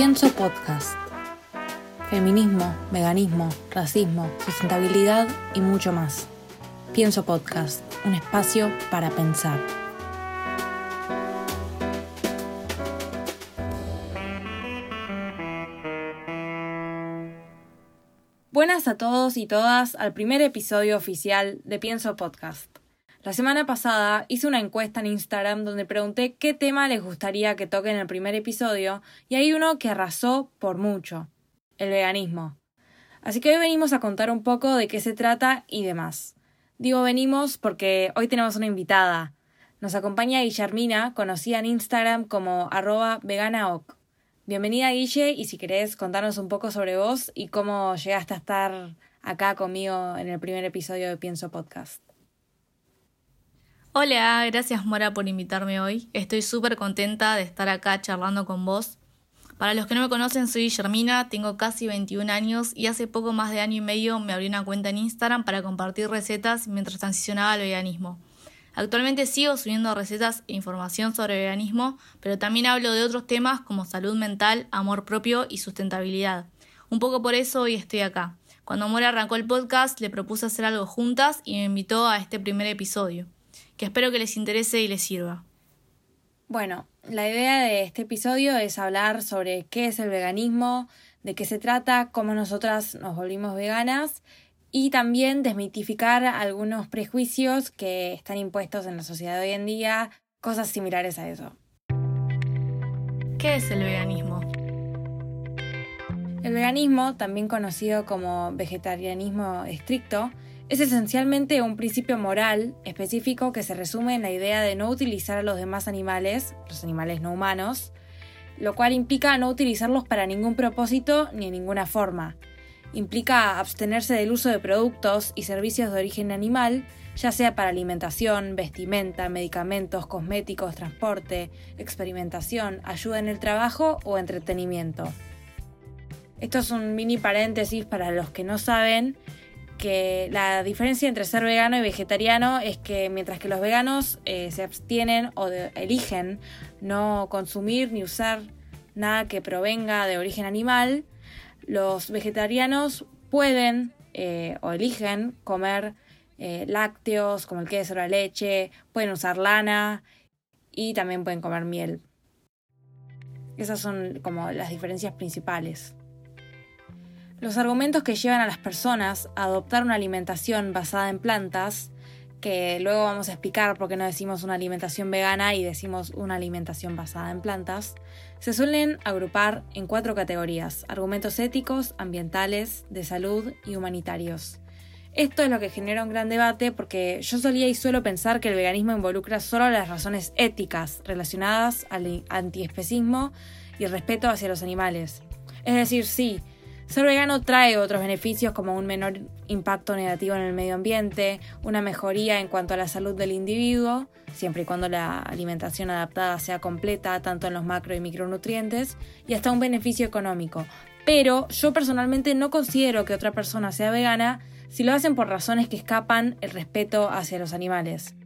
Pienso Podcast. Feminismo, veganismo, racismo, sustentabilidad y mucho más. Pienso Podcast, un espacio para pensar. Buenas a todos y todas al primer episodio oficial de Pienso Podcast. La semana pasada hice una encuesta en Instagram donde pregunté qué tema les gustaría que toque en el primer episodio y hay uno que arrasó por mucho, el veganismo. Así que hoy venimos a contar un poco de qué se trata y demás. Digo venimos porque hoy tenemos una invitada. Nos acompaña Guillermina, conocida en Instagram como arroba veganaoc. Bienvenida Guille y si querés contarnos un poco sobre vos y cómo llegaste a estar acá conmigo en el primer episodio de Pienso Podcast. Hola, gracias Mora por invitarme hoy. Estoy súper contenta de estar acá charlando con vos. Para los que no me conocen, soy Guillermina, tengo casi 21 años y hace poco más de año y medio me abrí una cuenta en Instagram para compartir recetas mientras transicionaba al veganismo. Actualmente sigo subiendo recetas e información sobre veganismo, pero también hablo de otros temas como salud mental, amor propio y sustentabilidad. Un poco por eso hoy estoy acá. Cuando Mora arrancó el podcast, le propuse hacer algo juntas y me invitó a este primer episodio que espero que les interese y les sirva. Bueno, la idea de este episodio es hablar sobre qué es el veganismo, de qué se trata, cómo nosotras nos volvimos veganas y también desmitificar algunos prejuicios que están impuestos en la sociedad de hoy en día, cosas similares a eso. ¿Qué es el veganismo? El veganismo, también conocido como vegetarianismo estricto, es esencialmente un principio moral específico que se resume en la idea de no utilizar a los demás animales, los animales no humanos, lo cual implica no utilizarlos para ningún propósito ni en ninguna forma. Implica abstenerse del uso de productos y servicios de origen animal, ya sea para alimentación, vestimenta, medicamentos, cosméticos, transporte, experimentación, ayuda en el trabajo o entretenimiento. Esto es un mini paréntesis para los que no saben que la diferencia entre ser vegano y vegetariano es que mientras que los veganos eh, se abstienen o eligen no consumir ni usar nada que provenga de origen animal, los vegetarianos pueden eh, o eligen comer eh, lácteos como el queso la leche, pueden usar lana y también pueden comer miel. Esas son como las diferencias principales. Los argumentos que llevan a las personas a adoptar una alimentación basada en plantas, que luego vamos a explicar por qué no decimos una alimentación vegana y decimos una alimentación basada en plantas, se suelen agrupar en cuatro categorías, argumentos éticos, ambientales, de salud y humanitarios. Esto es lo que genera un gran debate porque yo solía y suelo pensar que el veganismo involucra solo las razones éticas relacionadas al antiespecismo y respeto hacia los animales. Es decir, sí, ser vegano trae otros beneficios como un menor impacto negativo en el medio ambiente, una mejoría en cuanto a la salud del individuo, siempre y cuando la alimentación adaptada sea completa tanto en los macro y micronutrientes, y hasta un beneficio económico. Pero yo personalmente no considero que otra persona sea vegana si lo hacen por razones que escapan el respeto hacia los animales.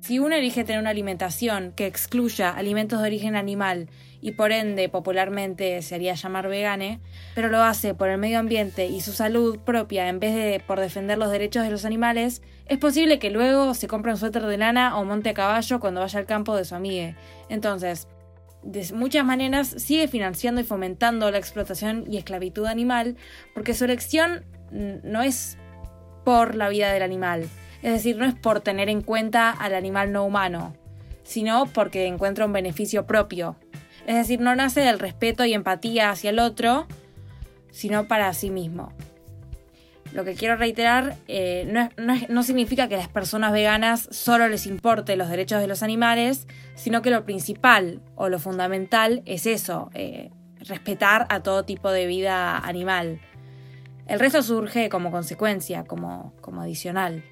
Si uno elige tener una alimentación que excluya alimentos de origen animal y por ende popularmente se haría llamar vegane, pero lo hace por el medio ambiente y su salud propia en vez de por defender los derechos de los animales, es posible que luego se compre un suéter de lana o monte a caballo cuando vaya al campo de su amiga. Entonces, de muchas maneras sigue financiando y fomentando la explotación y esclavitud animal porque su elección no es por la vida del animal, es decir, no es por tener en cuenta al animal no humano, sino porque encuentra un beneficio propio. Es decir, no nace del respeto y empatía hacia el otro, sino para sí mismo. Lo que quiero reiterar eh, no, significa que a las personas veganas solo les importe los derechos de los animales, sino que lo principal o lo fundamental es eso, eh, respetar a todo tipo de vida animal. El resto surge como consecuencia, como, como adicional.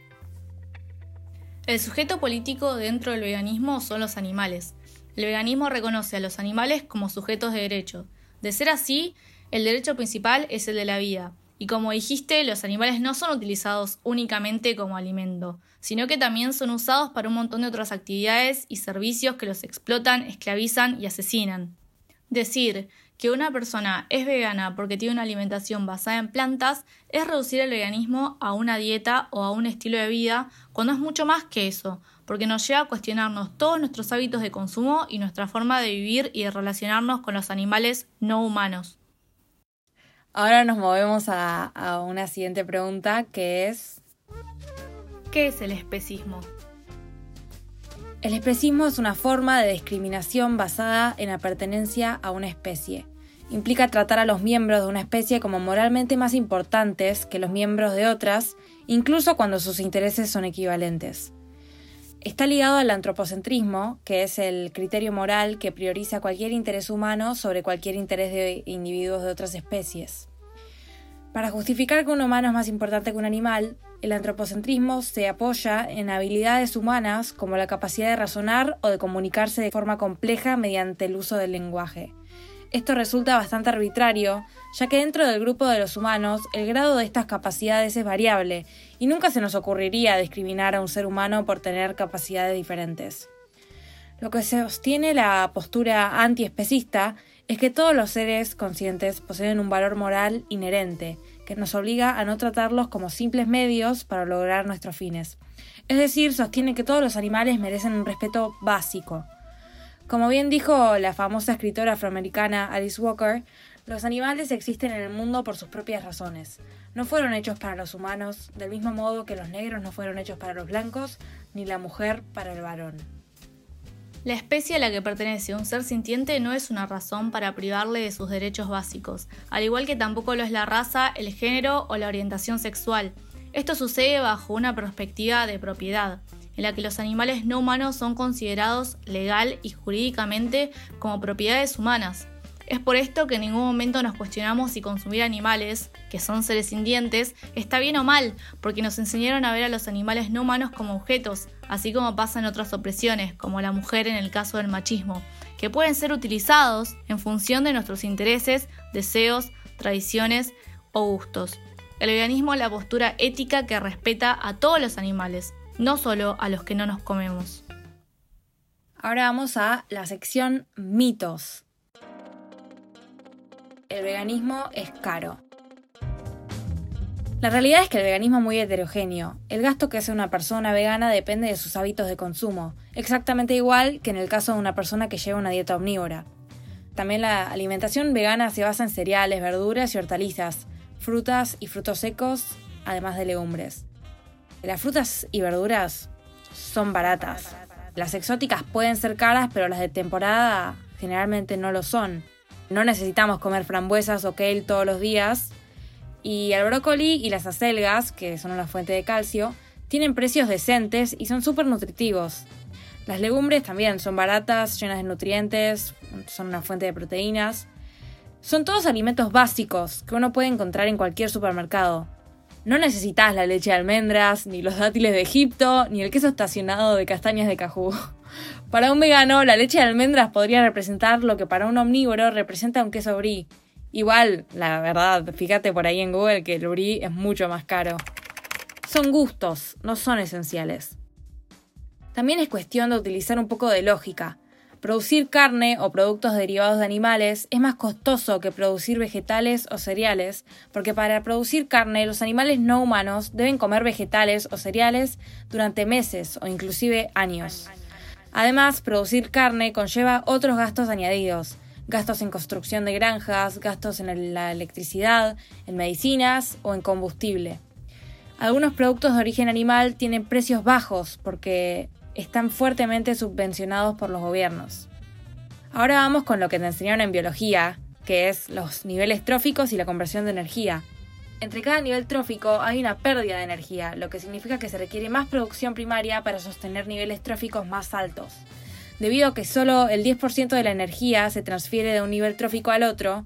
El sujeto político dentro del veganismo son los animales. El veganismo reconoce a los animales como sujetos de derecho. De ser así, el derecho principal es el de la vida. Y como dijiste, los animales no son utilizados únicamente como alimento, sino que también son usados para un montón de otras actividades y servicios que los explotan, esclavizan y asesinan. Decir que una persona es vegana porque tiene una alimentación basada en plantas es reducir el veganismo a una dieta o a un estilo de vida cuando es mucho más que eso, porque nos lleva a cuestionarnos todos nuestros hábitos de consumo y nuestra forma de vivir y de relacionarnos con los animales no humanos. Ahora nos movemos a, a una siguiente pregunta que es... ¿Qué es el especismo? El especismo es una forma de discriminación basada en la pertenencia a una especie. Implica tratar a los miembros de una especie como moralmente más importantes que los miembros de otras, incluso cuando sus intereses son equivalentes. Está ligado al antropocentrismo, que es el criterio moral que prioriza cualquier interés humano sobre cualquier interés de individuos de otras especies. Para justificar que un humano es más importante que un animal, el antropocentrismo se apoya en habilidades humanas como la capacidad de razonar o de comunicarse de forma compleja mediante el uso del lenguaje. Esto resulta bastante arbitrario, ya que dentro del grupo de los humanos el grado de estas capacidades es variable y nunca se nos ocurriría discriminar a un ser humano por tener capacidades diferentes. Lo que sostiene la postura antiespecista es que todos los seres conscientes poseen un valor moral inherente, que nos obliga a no tratarlos como simples medios para lograr nuestros fines. Es decir, sostiene que todos los animales merecen un respeto básico. Como bien dijo la famosa escritora afroamericana Alice Walker, los animales existen en el mundo por sus propias razones. No fueron hechos para los humanos, del mismo modo que los negros no fueron hechos para los blancos, ni la mujer para el varón. La especie a la que pertenece un ser sintiente no es una razón para privarle de sus derechos básicos, al igual que tampoco lo es la raza, el género o la orientación sexual. Esto sucede bajo una perspectiva de propiedad, en la que los animales no humanos son considerados legal y jurídicamente como propiedades humanas. Es por esto que en ningún momento nos cuestionamos si consumir animales, que son seres sintientes, está bien o mal, porque nos enseñaron a ver a los animales no humanos como objetos, así como pasa en otras opresiones, como la mujer en el caso del machismo, que pueden ser utilizados en función de nuestros intereses, deseos, tradiciones o gustos. El veganismo es la postura ética que respeta a todos los animales, no solo a los que no nos comemos. Ahora vamos a la sección mitos el veganismo es caro. La realidad es que el veganismo es muy heterogéneo. El gasto que hace una persona vegana depende de sus hábitos de consumo, exactamente igual que en el caso de una persona que lleva una dieta omnívora. También la alimentación vegana se basa en cereales, verduras y hortalizas, frutas y frutos secos, además de legumbres. Las frutas y verduras son baratas. Las exóticas pueden ser caras, pero las de temporada generalmente no lo son. No necesitamos comer frambuesas o kale todos los días. Y el brócoli y las acelgas, que son una fuente de calcio, tienen precios decentes y son súper nutritivos. Las legumbres también son baratas, llenas de nutrientes, son una fuente de proteínas. Son todos alimentos básicos que uno puede encontrar en cualquier supermercado. No necesitas la leche de almendras, ni los dátiles de Egipto, ni el queso estacionado de castañas de cajú. Para un vegano, la leche de almendras podría representar lo que para un omnívoro representa un queso brie. Igual, la verdad, fíjate por ahí en Google que el brie es mucho más caro. Son gustos, no son esenciales. También es cuestión de utilizar un poco de lógica. Producir carne o productos derivados de animales es más costoso que producir vegetales o cereales, porque para producir carne los animales no humanos deben comer vegetales o cereales durante meses o inclusive años. Además, producir carne conlleva otros gastos añadidos, gastos en construcción de granjas, gastos en la electricidad, en medicinas o en combustible. Algunos productos de origen animal tienen precios bajos porque están fuertemente subvencionados por los gobiernos. Ahora vamos con lo que te enseñaron en biología, que es los niveles tróficos y la conversión de energía. Entre cada nivel trófico hay una pérdida de energía, lo que significa que se requiere más producción primaria para sostener niveles tróficos más altos. Debido a que solo el 10% de la energía se transfiere de un nivel trófico al otro,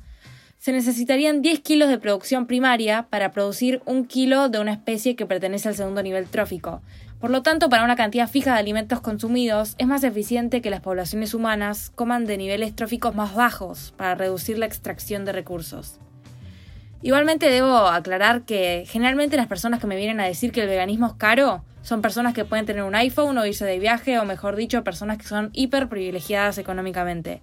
se necesitarían 10 kilos de producción primaria para producir un kilo de una especie que pertenece al segundo nivel trófico. Por lo tanto, para una cantidad fija de alimentos consumidos, es más eficiente que las poblaciones humanas coman de niveles tróficos más bajos para reducir la extracción de recursos. Igualmente debo aclarar que generalmente las personas que me vienen a decir que el veganismo es caro son personas que pueden tener un iPhone o irse de viaje o mejor dicho personas que son hiper privilegiadas económicamente.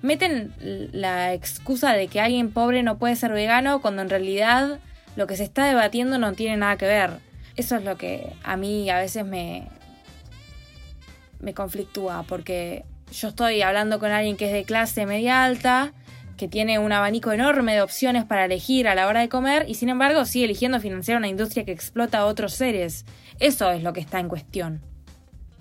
meten la excusa de que alguien pobre no puede ser vegano cuando en realidad lo que se está debatiendo no tiene nada que ver. Eso es lo que a mí a veces me, me conflictúa, porque yo estoy hablando con alguien que es de clase media alta, que tiene un abanico enorme de opciones para elegir a la hora de comer y sin embargo sigue eligiendo financiar una industria que explota a otros seres. Eso es lo que está en cuestión.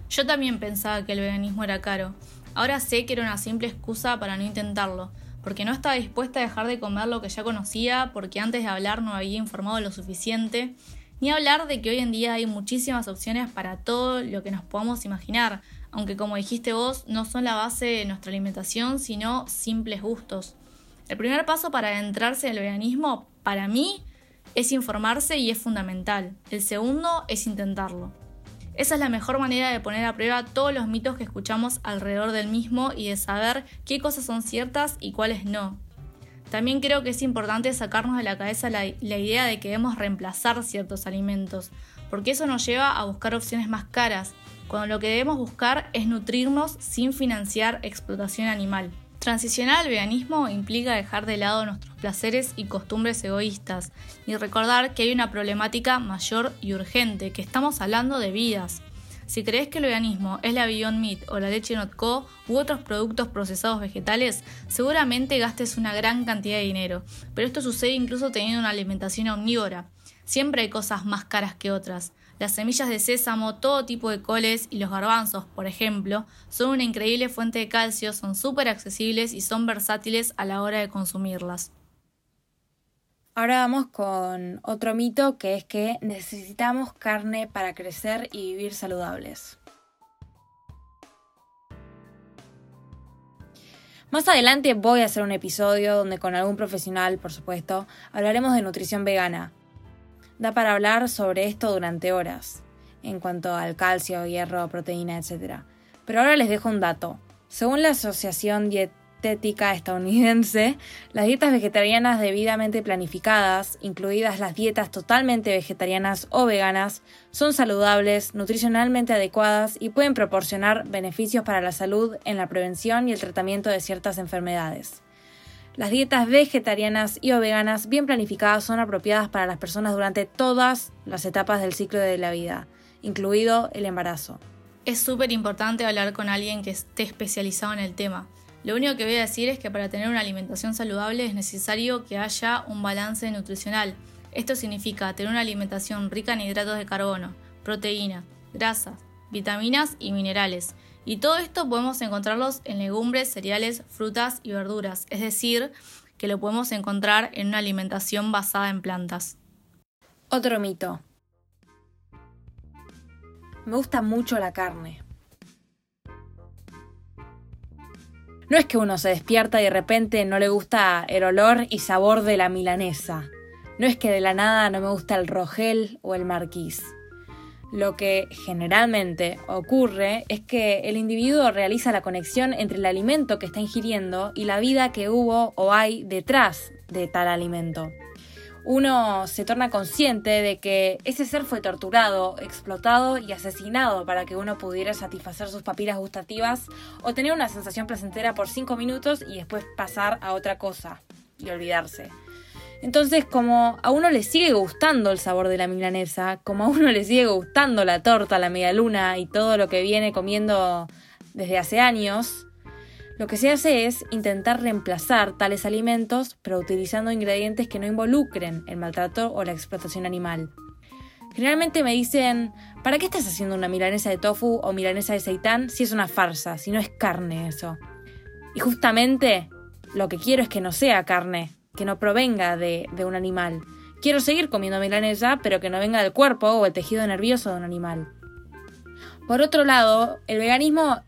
Yo también pensaba que el veganismo era caro. Ahora sé que era una simple excusa para no intentarlo, porque no estaba dispuesta a dejar de comer lo que ya conocía, porque antes de hablar no había informado lo suficiente, ni hablar de que hoy en día hay muchísimas opciones para todo lo que nos podamos imaginar, aunque como dijiste vos, no son la base de nuestra alimentación, sino simples gustos. El primer paso para adentrarse en el veganismo, para mí, es informarse y es fundamental. El segundo es intentarlo. Esa es la mejor manera de poner a prueba todos los mitos que escuchamos alrededor del mismo y de saber qué cosas son ciertas y cuáles no. También creo que es importante sacarnos de la cabeza la, idea de que debemos reemplazar ciertos alimentos, porque eso nos lleva a buscar opciones más caras, cuando lo que debemos buscar es nutrirnos sin financiar explotación animal. Transicionar al veganismo implica dejar de lado nuestros placeres y costumbres egoístas y recordar que hay una problemática mayor y urgente, que estamos hablando de vidas. Si crees que el veganismo es la Beyond Meat o la leche Notco u otros productos procesados vegetales, seguramente gastes una gran cantidad de dinero, pero esto sucede incluso teniendo una alimentación omnívora. Siempre hay cosas más caras que otras. Las semillas de sésamo, todo tipo de coles y los garbanzos, por ejemplo, son una increíble fuente de calcio, son súper accesibles y son versátiles a la hora de consumirlas. Ahora vamos con otro mito que es que necesitamos carne para crecer y vivir saludables. Más adelante voy a hacer un episodio donde con algún profesional, por supuesto, hablaremos de nutrición vegana, Da para hablar sobre esto durante horas, en cuanto al calcio, hierro, proteína, etc. Pero ahora les dejo un dato. Según la Asociación Dietética Estadounidense, las dietas vegetarianas debidamente planificadas, incluidas las dietas totalmente vegetarianas o veganas, son saludables, nutricionalmente adecuadas y pueden proporcionar beneficios para la salud en la prevención y el tratamiento de ciertas enfermedades. Las dietas vegetarianas y veganas bien planificadas son apropiadas para las personas durante todas las etapas del ciclo de la vida, incluido el embarazo. Es súper importante hablar con alguien que esté especializado en el tema. Lo único que voy a decir es que para tener una alimentación saludable es necesario que haya un balance nutricional. Esto significa tener una alimentación rica en hidratos de carbono, proteína, grasas, vitaminas y minerales y todo esto podemos encontrarlos en legumbres, cereales, frutas y verduras, es decir, que lo podemos encontrar en una alimentación basada en plantas. Otro mito. Me gusta mucho la carne. No es que uno se despierta y de repente no le gusta el olor y sabor de la milanesa. No es que de la nada no me gusta el rogel o el marquís. Lo que generalmente ocurre es que el individuo realiza la conexión entre el alimento que está ingiriendo y la vida que hubo o hay detrás de tal alimento. Uno se torna consciente de que ese ser fue torturado, explotado y asesinado para que uno pudiera satisfacer sus papilas gustativas o tener una sensación placentera por 5 minutos y después pasar a otra cosa y olvidarse. Entonces, como a uno le sigue gustando el sabor de la milanesa, como a uno le sigue gustando la torta, la media luna y todo lo que viene comiendo desde hace años, lo que se hace es intentar reemplazar tales alimentos, pero utilizando ingredientes que no involucren el maltrato o la explotación animal. Generalmente me dicen, ¿para qué estás haciendo una milanesa de tofu o milanesa de seitán si es una farsa, si no es carne eso? Y justamente lo que quiero es que no sea carne, que no provenga de, un animal. Quiero seguir comiendo milanesa, pero que no venga del cuerpo o el tejido nervioso de un animal. Por otro lado, el veganismo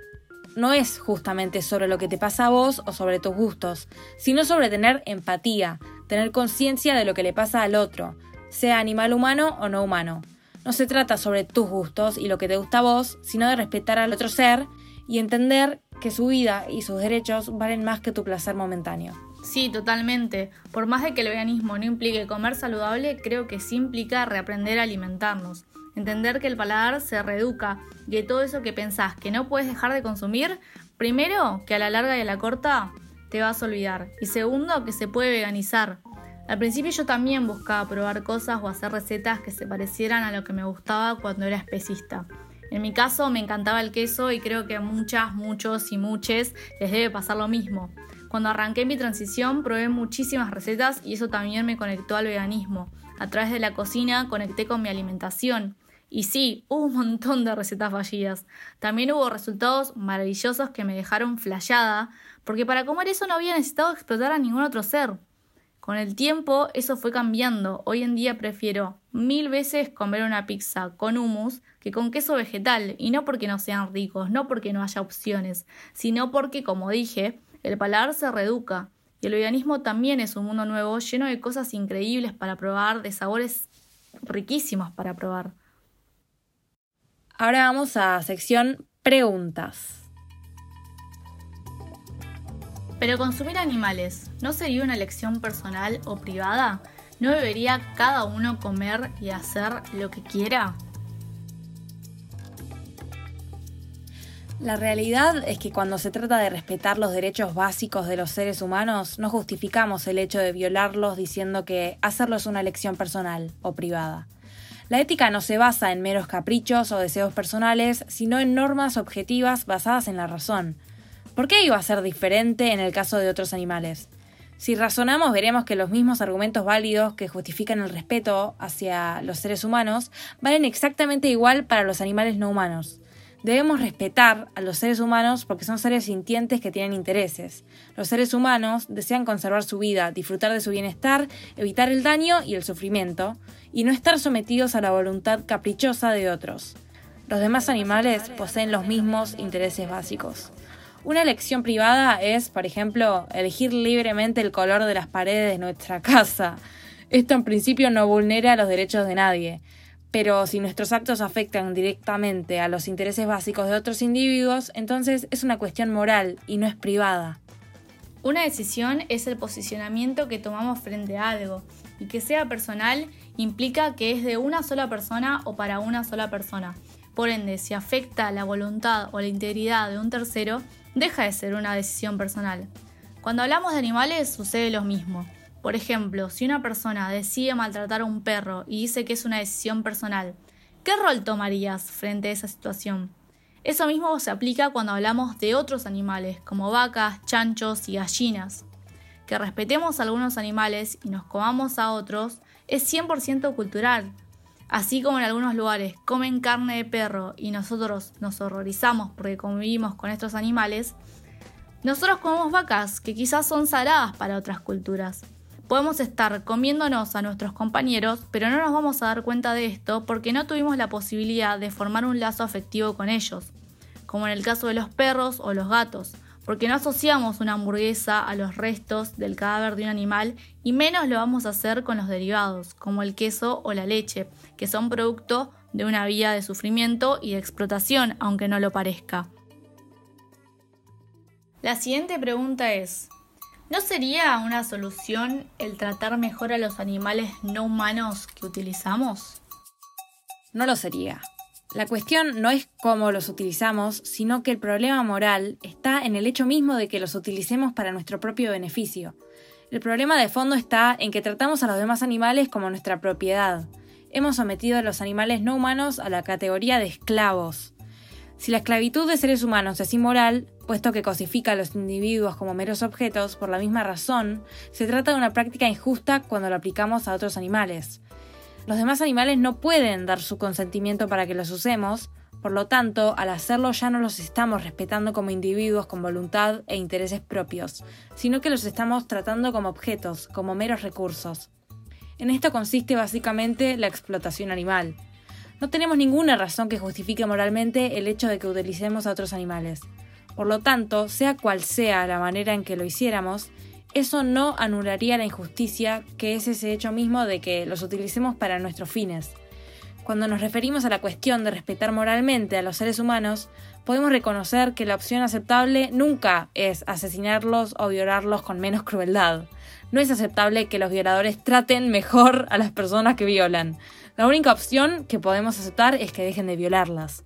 no es justamente sobre lo que te pasa a vos o sobre tus gustos, sino sobre tener empatía, tener conciencia de lo que le pasa al otro, sea animal humano o no humano. No se trata sobre tus gustos y lo que te gusta a vos, sino de respetar al otro ser y entender que su vida y sus derechos valen más que tu placer momentáneo. Sí, totalmente. Por más de que el veganismo no implique comer saludable, creo que sí implica reaprender a alimentarnos. Entender que el paladar se reeduca y que todo eso que pensás que no puedes dejar de consumir, primero, que a la larga y a la corta te vas a olvidar. Y segundo, que se puede veganizar. Al principio yo también buscaba probar cosas o hacer recetas que se parecieran a lo que me gustaba cuando era especista. En mi caso me encantaba el queso y creo que a muchas, muchos y muchos les debe pasar lo mismo. Cuando arranqué mi transición probé muchísimas recetas y eso también me conectó al veganismo. A través de la cocina conecté con mi alimentación. Y sí, hubo un montón de recetas fallidas. También hubo resultados maravillosos que me dejaron flayada, porque para comer eso no había necesitado explotar a ningún otro ser. Con el tiempo eso fue cambiando. Hoy en día prefiero mil veces comer una pizza con hummus que con queso vegetal, y no porque no sean ricos, no porque no haya opciones, sino porque, como dije, el paladar se reeduca. Y el veganismo también es un mundo nuevo lleno de cosas increíbles para probar, de sabores riquísimos para probar. Ahora vamos a sección preguntas. Pero consumir animales, ¿no sería una elección personal o privada? ¿No debería cada uno comer y hacer lo que quiera? La realidad es que cuando se trata de respetar los derechos básicos de los seres humanos, no justificamos el hecho de violarlos diciendo que hacerlo es una elección personal o privada. La ética no se basa en meros caprichos o deseos personales, sino en normas objetivas basadas en la razón. ¿Por qué iba a ser diferente en el caso de otros animales? Si razonamos veremos que los mismos argumentos válidos que justifican el respeto hacia los seres humanos valen exactamente igual para los animales no humanos. Debemos respetar a los seres humanos porque son seres sintientes que tienen intereses. Los seres humanos desean conservar su vida, disfrutar de su bienestar, evitar el daño y el sufrimiento, y no estar sometidos a la voluntad caprichosa de otros. Los demás animales poseen los mismos intereses básicos. Una elección privada es, por ejemplo, elegir libremente el color de las paredes de nuestra casa. Esto en principio no vulnera los derechos de nadie, pero si nuestros actos afectan directamente a los intereses básicos de otros individuos, entonces es una cuestión moral y no es privada. Una decisión es el posicionamiento que tomamos frente a algo, y que sea personal implica que es de una sola persona o para una sola persona. Por ende, si afecta la voluntad o la integridad de un tercero, deja de ser una decisión personal. Cuando hablamos de animales sucede lo mismo. Por ejemplo, si una persona decide maltratar a un perro y dice que es una decisión personal, ¿qué rol tomarías frente a esa situación? Eso mismo se aplica cuando hablamos de otros animales, como vacas, chanchos y gallinas. Que respetemos a algunos animales y nos comamos a otros es 100% cultural. Así como en algunos lugares comen carne de perro y nosotros nos horrorizamos porque convivimos con estos animales, nosotros comemos vacas que quizás son sagradas para otras culturas. Podemos estar comiéndonos a nuestros compañeros, pero no nos vamos a dar cuenta de esto porque no tuvimos la posibilidad de formar un lazo afectivo con ellos, como en el caso de los perros o los gatos, porque no asociamos una hamburguesa a los restos del cadáver de un animal y menos lo vamos a hacer con los derivados, como el queso o la leche, que son producto de una vía de sufrimiento y de explotación, aunque no lo parezca. La siguiente pregunta es, ¿No sería una solución el tratar mejor a los animales no humanos que utilizamos? No lo sería. La cuestión no es cómo los utilizamos, sino que el problema moral está en el hecho mismo de que los utilicemos para nuestro propio beneficio. El problema de fondo está en que tratamos a los demás animales como nuestra propiedad. Hemos sometido a los animales no humanos a la categoría de esclavos. Si la esclavitud de seres humanos es inmoral, puesto que cosifica a los individuos como meros objetos, por la misma razón, se trata de una práctica injusta cuando la aplicamos a otros animales. Los demás animales no pueden dar su consentimiento para que los usemos, por lo tanto, al hacerlo ya no los estamos respetando como individuos con voluntad e intereses propios, sino que los estamos tratando como objetos, como meros recursos. En esto consiste básicamente la explotación animal. No tenemos ninguna razón que justifique moralmente el hecho de que utilicemos a otros animales. Por lo tanto, sea cual sea la manera en que lo hiciéramos, eso no anularía la injusticia que es ese hecho mismo de que los utilicemos para nuestros fines. Cuando nos referimos a la cuestión de respetar moralmente a los seres humanos, podemos reconocer que la opción aceptable nunca es asesinarlos o violarlos con menos crueldad. No es aceptable que los violadores traten mejor a las personas que violan. La única opción que podemos aceptar es que dejen de violarlas.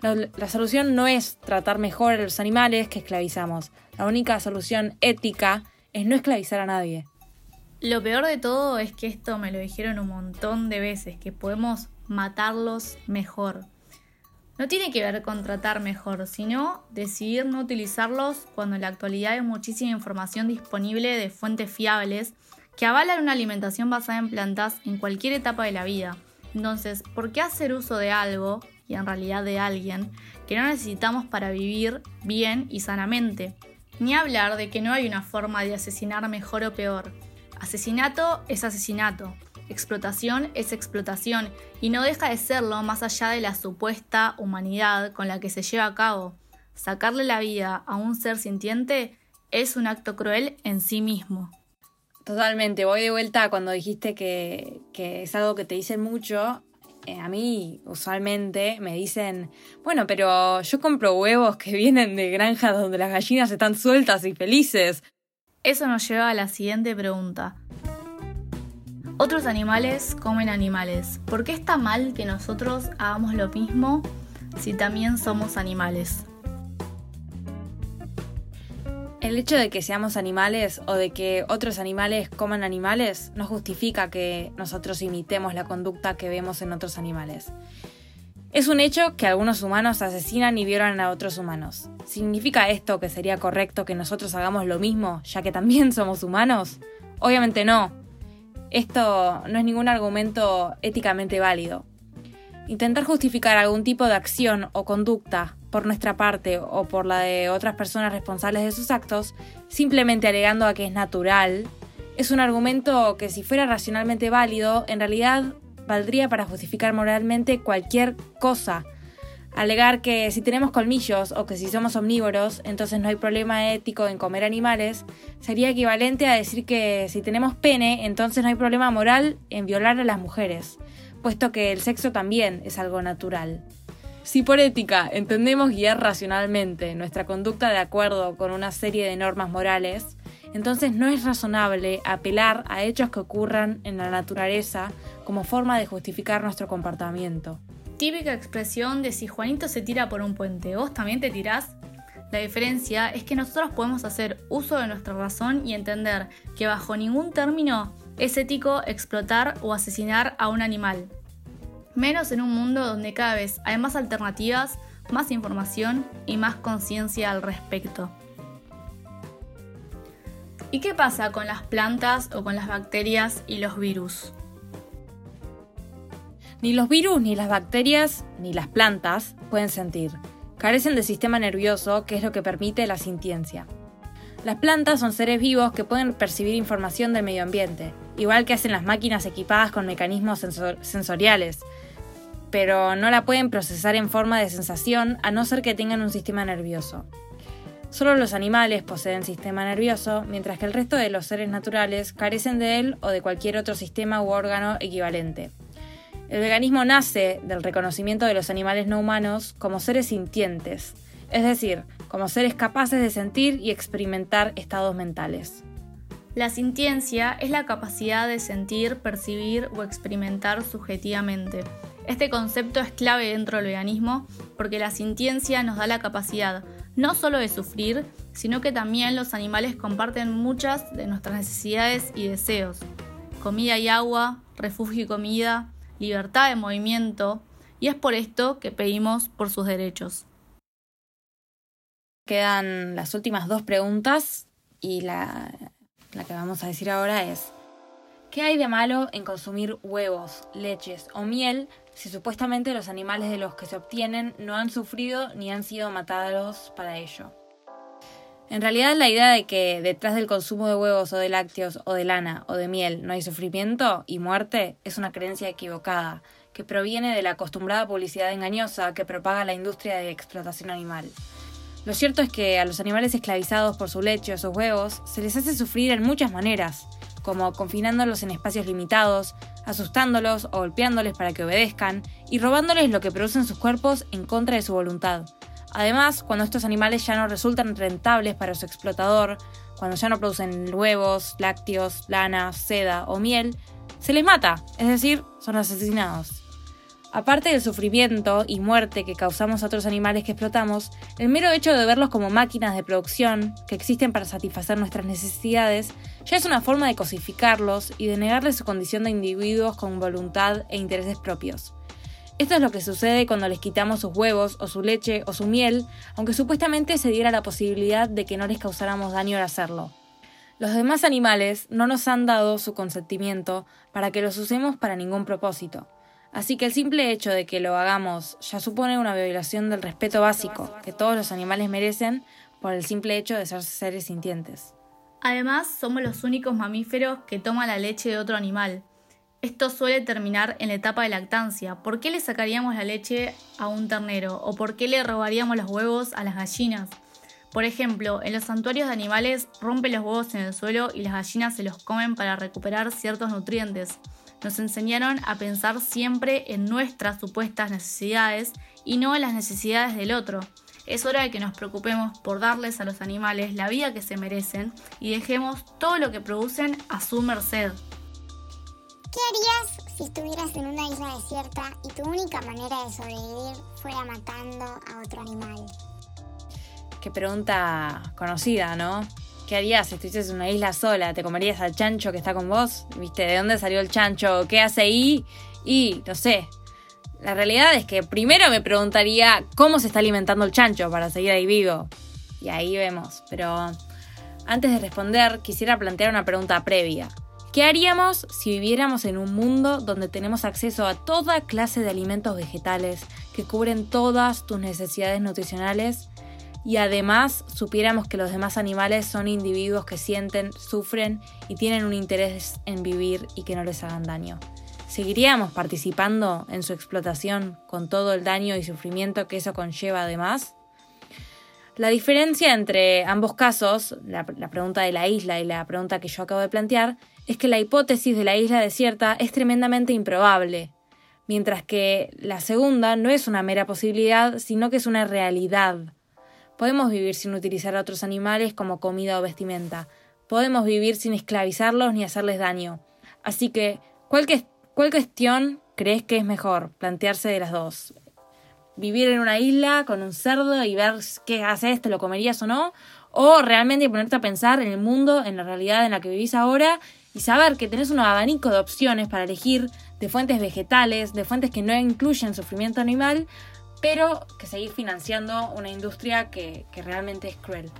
La, solución no es tratar mejor a los animales que esclavizamos. La única solución ética es no esclavizar a nadie. Lo peor de todo es que esto me lo dijeron un montón de veces, que podemos matarlos mejor. No tiene que ver con tratar mejor, sino decidir no utilizarlos cuando en la actualidad hay muchísima información disponible de fuentes fiables que avalan una alimentación basada en plantas en cualquier etapa de la vida. Entonces, ¿por qué hacer uso de algo y en realidad de alguien que no necesitamos para vivir bien y sanamente. Ni hablar de que no hay una forma de asesinar mejor o peor. Asesinato es asesinato, explotación es explotación y no deja de serlo más allá de la supuesta humanidad con la que se lleva a cabo. Sacarle la vida a un ser sintiente es un acto cruel en sí mismo. Totalmente, voy de vuelta cuando dijiste que, que es algo que te dicen mucho eh, a mí usualmente me dicen, bueno, pero yo compro huevos que vienen de granjas donde las gallinas están sueltas y felices. Eso nos lleva a la siguiente pregunta. Otros animales comen animales. ¿Por qué está mal que nosotros hagamos lo mismo si también somos animales? El hecho de que seamos animales o de que otros animales coman animales no justifica que nosotros imitemos la conducta que vemos en otros animales. Es un hecho que algunos humanos asesinan y violan a otros humanos. ¿Significa esto que sería correcto que nosotros hagamos lo mismo, ya que también somos humanos? Obviamente no. Esto no es ningún argumento éticamente válido. Intentar justificar algún tipo de acción o conducta por nuestra parte o por la de otras personas responsables de sus actos, simplemente alegando a que es natural, es un argumento que si fuera racionalmente válido, en realidad valdría para justificar moralmente cualquier cosa. Alegar que si tenemos colmillos o que si somos omnívoros, entonces no hay problema ético en comer animales, sería equivalente a decir que si tenemos pene, entonces no hay problema moral en violar a las mujeres, puesto que el sexo también es algo natural. Si por ética entendemos guiar racionalmente nuestra conducta de acuerdo con una serie de normas morales, entonces no es razonable apelar a hechos que ocurran en la naturaleza como forma de justificar nuestro comportamiento. Típica expresión de si Juanito se tira por un puente, ¿vos también te tirás? La diferencia es que nosotros podemos hacer uso de nuestra razón y entender que bajo ningún término es ético explotar o asesinar a un animal, menos en un mundo donde cada vez hay más alternativas, más información y más conciencia al respecto. ¿Y qué pasa con las plantas o con las bacterias y los virus? Ni los virus, ni las bacterias, ni las plantas pueden sentir. Carecen del sistema nervioso, que es lo que permite la sintiencia. Las plantas son seres vivos que pueden percibir información del medio ambiente, igual que hacen las máquinas equipadas con mecanismos sensoriales, pero no la pueden procesar en forma de sensación a no ser que tengan un sistema nervioso. Solo los animales poseen sistema nervioso, mientras que el resto de los seres naturales carecen de él o de cualquier otro sistema u órgano equivalente. El veganismo nace del reconocimiento de los animales no humanos como seres sintientes, es decir, como seres capaces de sentir y experimentar estados mentales. La sintiencia es la capacidad de sentir, percibir o experimentar subjetivamente, este concepto es clave dentro del veganismo porque la sintiencia nos da la capacidad no solo de sufrir, sino que también los animales comparten muchas de nuestras necesidades y deseos. Comida y agua, refugio y comida, libertad de movimiento, y es por esto que pedimos por sus derechos. Quedan las últimas dos preguntas y la, la que vamos a decir ahora es, ¿qué hay de malo en consumir huevos, leches o miel si supuestamente los animales de los que se obtienen no han sufrido ni han sido matados para ello. En realidad la idea de que detrás del consumo de huevos o de lácteos o de lana o de miel no hay sufrimiento y muerte es una creencia equivocada, que proviene de la acostumbrada publicidad engañosa que propaga la industria de explotación animal. Lo cierto es que a los animales esclavizados por su leche o sus huevos se les hace sufrir en muchas maneras, como confinándolos en espacios limitados, asustándolos o golpeándoles para que obedezcan y robándoles lo que producen sus cuerpos en contra de su voluntad. Además, cuando estos animales ya no resultan rentables para su explotador, cuando ya no producen huevos, lácteos, lana, seda o miel, se les mata, es decir, son asesinados. Aparte del sufrimiento y muerte que causamos a otros animales que explotamos, el mero hecho de verlos como máquinas de producción que existen para satisfacer nuestras necesidades ya es una forma de cosificarlos y de negarles su condición de individuos con voluntad e intereses propios. Esto es lo que sucede cuando les quitamos sus huevos o su leche o su miel, aunque supuestamente se diera la posibilidad de que no les causáramos daño al hacerlo. Los demás animales no nos han dado su consentimiento para que los usemos para ningún propósito. Así que el simple hecho de que lo hagamos ya supone una violación del respeto básico que todos los animales merecen por el simple hecho de ser seres sintientes. Además, somos los únicos mamíferos que toman la leche de otro animal. Esto suele terminar en la etapa de lactancia. ¿Por qué le sacaríamos la leche a un ternero? ¿O por qué le robaríamos los huevos a las gallinas? Por ejemplo, en los santuarios de animales rompen los huevos en el suelo y las gallinas se los comen para recuperar ciertos nutrientes nos enseñaron a pensar siempre en nuestras supuestas necesidades y no en las necesidades del otro. Es hora de que nos preocupemos por darles a los animales la vida que se merecen y dejemos todo lo que producen a su merced. ¿Qué harías si estuvieras en una isla desierta y tu única manera de sobrevivir fuera matando a otro animal? Qué pregunta conocida, ¿no? ¿Qué harías si estuvieses en una isla sola? ¿Te comerías al chancho que está con vos? ¿Viste? ¿De dónde salió el chancho? ¿Qué hace ahí? Y, no sé. La realidad es que primero me preguntaría cómo se está alimentando el chancho para seguir ahí vivo. Y ahí vemos. Pero antes de responder, quisiera plantear una pregunta previa. ¿Qué haríamos si viviéramos en un mundo donde tenemos acceso a toda clase de alimentos vegetales que cubren todas tus necesidades nutricionales y además supiéramos que los demás animales son individuos que sienten, sufren y tienen un interés en vivir y que no les hagan daño. ¿Seguiríamos participando en su explotación con todo el daño y sufrimiento que eso conlleva además? La diferencia entre ambos casos, la, pregunta de la isla y la pregunta que yo acabo de plantear, es que la hipótesis de la isla desierta es tremendamente improbable, mientras que la segunda no es una mera posibilidad, sino que es una realidad. Podemos vivir sin utilizar a otros animales como comida o vestimenta. Podemos vivir sin esclavizarlos ni hacerles daño. Así que, ¿cuál, ¿cuál cuestión crees que es mejor plantearse de las dos? ¿Vivir en una isla con un cerdo y ver qué haces, te lo comerías o no? ¿O realmente ponerte a pensar en el mundo, en la realidad en la que vivís ahora y saber que tenés un abanico de opciones para elegir de fuentes vegetales, de fuentes que no incluyen sufrimiento animal, pero que seguir financiando una industria que, realmente es cruel.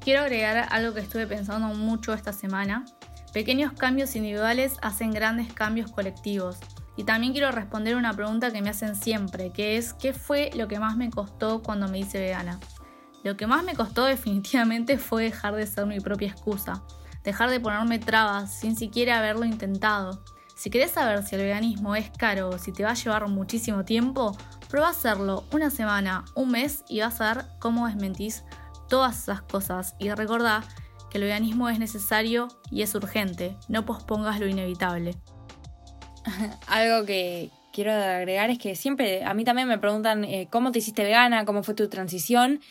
Quiero agregar algo que estuve pensando mucho esta semana. Pequeños cambios individuales hacen grandes cambios colectivos. Y también quiero responder una pregunta que me hacen siempre, que es ¿qué fue lo que más me costó cuando me hice vegana? Lo que más me costó definitivamente fue dejar de ser mi propia excusa, dejar de ponerme trabas sin siquiera haberlo intentado. Si querés saber si el veganismo es caro o si te va a llevar muchísimo tiempo, Prueba a hacerlo una semana, un mes y vas a ver cómo desmentís todas esas cosas. Y recordá que el veganismo es necesario y es urgente. No pospongas lo inevitable. Algo que quiero agregar es que siempre a mí también me preguntan eh, cómo te hiciste vegana, cómo fue tu transición.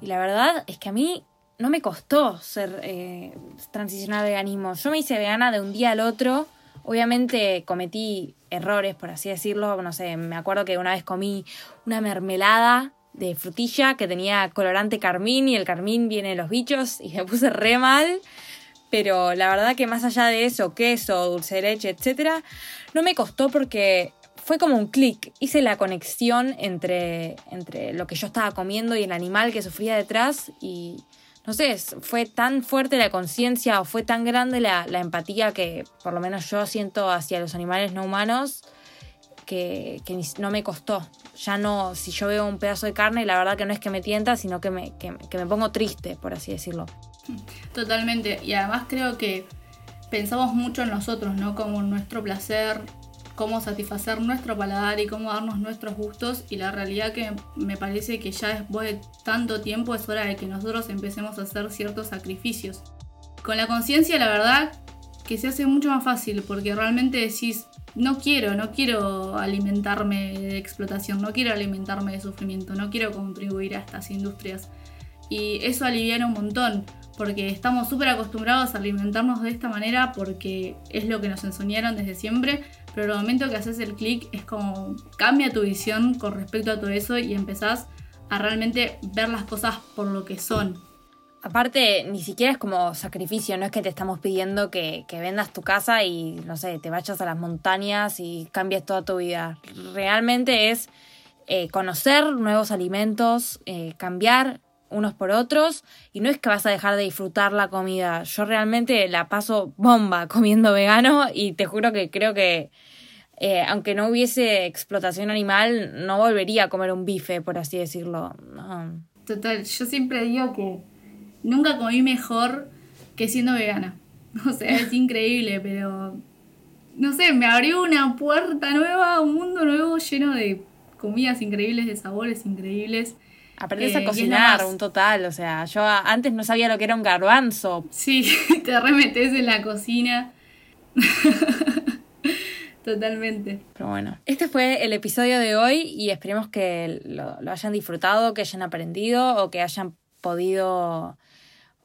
Y la verdad es que a mí no me costó ser eh, transicionar al veganismo. Yo me hice vegana de un día al otro Obviamente cometí errores, por así decirlo. No sé, me acuerdo que una vez comí una mermelada de frutilla que tenía colorante carmín y el carmín viene de los bichos y me puse re mal. Pero la verdad que más allá de eso, queso, dulce de leche, etcétera, no me costó porque fue como un clic. Hice la conexión entre, entre lo que yo estaba comiendo y el animal que sufría detrás y, no sé, fue tan fuerte la conciencia o fue tan grande la, empatía que por lo menos yo siento hacia los animales no humanos que, no me costó. Ya no, si yo veo un pedazo de carne, la verdad que no es que me tienta, sino que me, que me pongo triste, por así decirlo. Totalmente. Y además creo que pensamos mucho en nosotros, ¿no? Como nuestro placer, cómo satisfacer nuestro paladar y cómo darnos nuestros gustos y la realidad que me parece que ya después de tanto tiempo es hora de que nosotros empecemos a hacer ciertos sacrificios. Con la conciencia la verdad que se hace mucho más fácil porque realmente decís no quiero, no quiero alimentarme de explotación, no quiero alimentarme de sufrimiento, no quiero contribuir a estas industrias. Y eso alivia un montón, porque estamos súper acostumbrados a alimentarnos de esta manera porque es lo que nos enseñaron desde siempre, pero el momento que haces el clic es como cambia tu visión con respecto a todo eso y empezás a realmente ver las cosas por lo que son. Aparte, ni siquiera es como sacrificio, no es que te estamos pidiendo que, vendas tu casa y, no sé, te vayas a las montañas y cambies toda tu vida. Realmente es eh, conocer nuevos alimentos, eh, cambiar unos por otros y no es que vas a dejar de disfrutar la comida. Yo realmente la paso bomba comiendo vegano y te juro que creo que eh, aunque no hubiese explotación animal, no volvería a comer un bife, por así decirlo. Total, yo siempre digo que nunca comí mejor que siendo vegana. O sea, es increíble, pero no sé, me abrió una puerta nueva, un mundo nuevo lleno de comidas increíbles, de sabores increíbles. Aprendés a eh, cocinar, un total, o sea, yo antes no sabía lo que era un garbanzo. Sí, te remetes en la cocina. Totalmente. Pero bueno, este fue el episodio de hoy y esperemos que lo, lo hayan disfrutado, que hayan aprendido o que hayan podido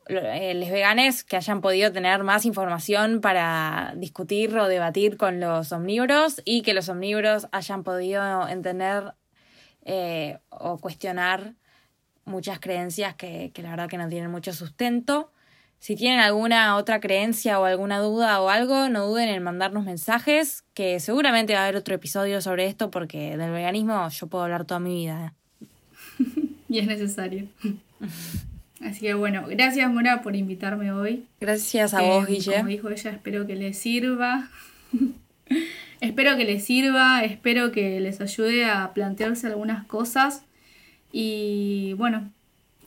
eh, los veganes que hayan podido tener más información para discutir o debatir con los omnívoros y que los omnívoros hayan podido entender eh, o cuestionar muchas creencias que, que, la verdad que no tienen mucho sustento. Si tienen alguna otra creencia o alguna duda o algo, no duden en mandarnos mensajes, que seguramente va a haber otro episodio sobre esto porque del veganismo yo puedo hablar toda mi vida. y es necesario. Así que bueno, gracias Mora por invitarme hoy. Gracias a vos, eh, Guille. Como dijo ella, espero que les sirva. espero que les sirva, espero que les ayude a plantearse algunas cosas. Y bueno,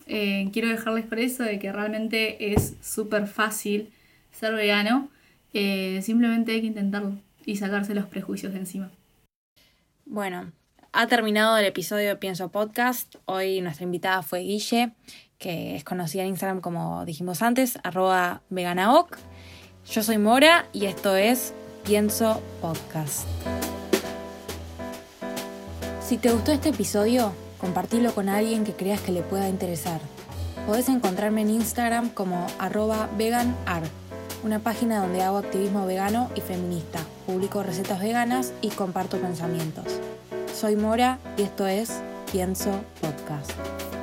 eh, quiero dejarles por eso de que realmente es súper fácil ser vegano. Eh, simplemente hay que intentarlo y sacarse los prejuicios de encima. Bueno, ha terminado el episodio de Pienso Podcast. Hoy nuestra invitada fue Guille que es conocida en Instagram como dijimos antes, arroba veganaoc. Yo soy Mora y esto es Pienso Podcast. Si te gustó este episodio, compartilo con alguien que creas que le pueda interesar. Podés encontrarme en Instagram como arroba veganar, una página donde hago activismo vegano y feminista, publico recetas veganas y comparto pensamientos. Soy Mora y esto es Pienso Podcast.